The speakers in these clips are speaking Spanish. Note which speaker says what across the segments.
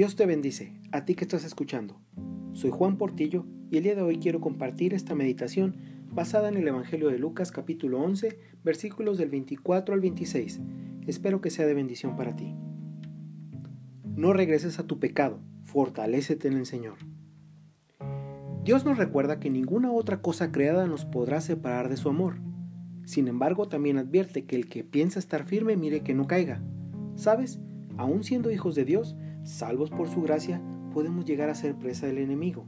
Speaker 1: Dios te bendice, a ti que estás escuchando. Soy Juan Portillo y el día de hoy quiero compartir esta meditación basada en el Evangelio de Lucas capítulo 11 versículos del 24 al 26. Espero que sea de bendición para ti. No regreses a tu pecado, fortalécete en el Señor. Dios nos recuerda que ninguna otra cosa creada nos podrá separar de su amor. Sin embargo, también advierte que el que piensa estar firme mire que no caiga. ¿Sabes? Aún siendo hijos de Dios, salvos por su gracia, podemos llegar a ser presa del enemigo.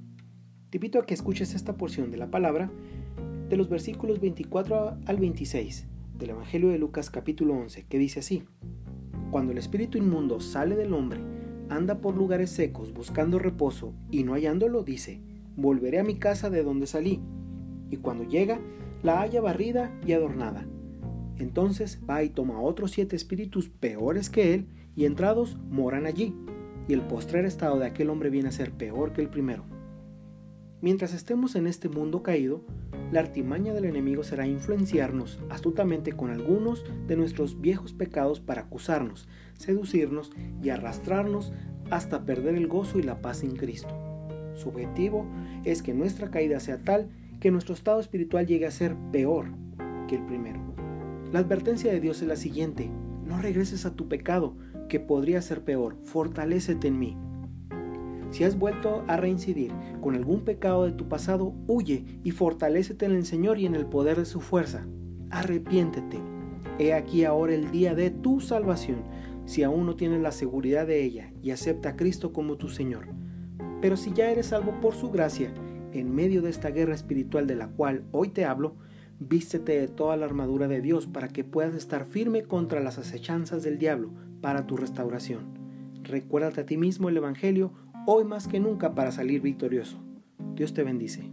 Speaker 1: Te invito a que escuches esta porción de la palabra de los versículos 24 al 26 del Evangelio de Lucas capítulo 11, que dice así, Cuando el espíritu inmundo sale del hombre, anda por lugares secos buscando reposo y no hallándolo, dice, volveré a mi casa de donde salí. Y cuando llega, la halla barrida y adornada. Entonces va y toma otros siete espíritus peores que él, y entrados moran allí, y el postrer estado de aquel hombre viene a ser peor que el primero. Mientras estemos en este mundo caído, la artimaña del enemigo será influenciarnos astutamente con algunos de nuestros viejos pecados para acusarnos, seducirnos y arrastrarnos hasta perder el gozo y la paz en Cristo. Su objetivo es que nuestra caída sea tal que nuestro estado espiritual llegue a ser peor que el primero. La advertencia de Dios es la siguiente, no regreses a tu pecado, que podría ser peor, fortalécete en mí. Si has vuelto a reincidir con algún pecado de tu pasado, huye y fortalécete en el Señor y en el poder de su fuerza. Arrepiéntete. He aquí ahora el día de tu salvación, si aún no tienes la seguridad de ella y acepta a Cristo como tu Señor. Pero si ya eres salvo por su gracia, en medio de esta guerra espiritual de la cual hoy te hablo, vístete de toda la armadura de Dios para que puedas estar firme contra las acechanzas del diablo para tu restauración. Recuérdate a ti mismo el Evangelio hoy más que nunca para salir victorioso. Dios te bendice.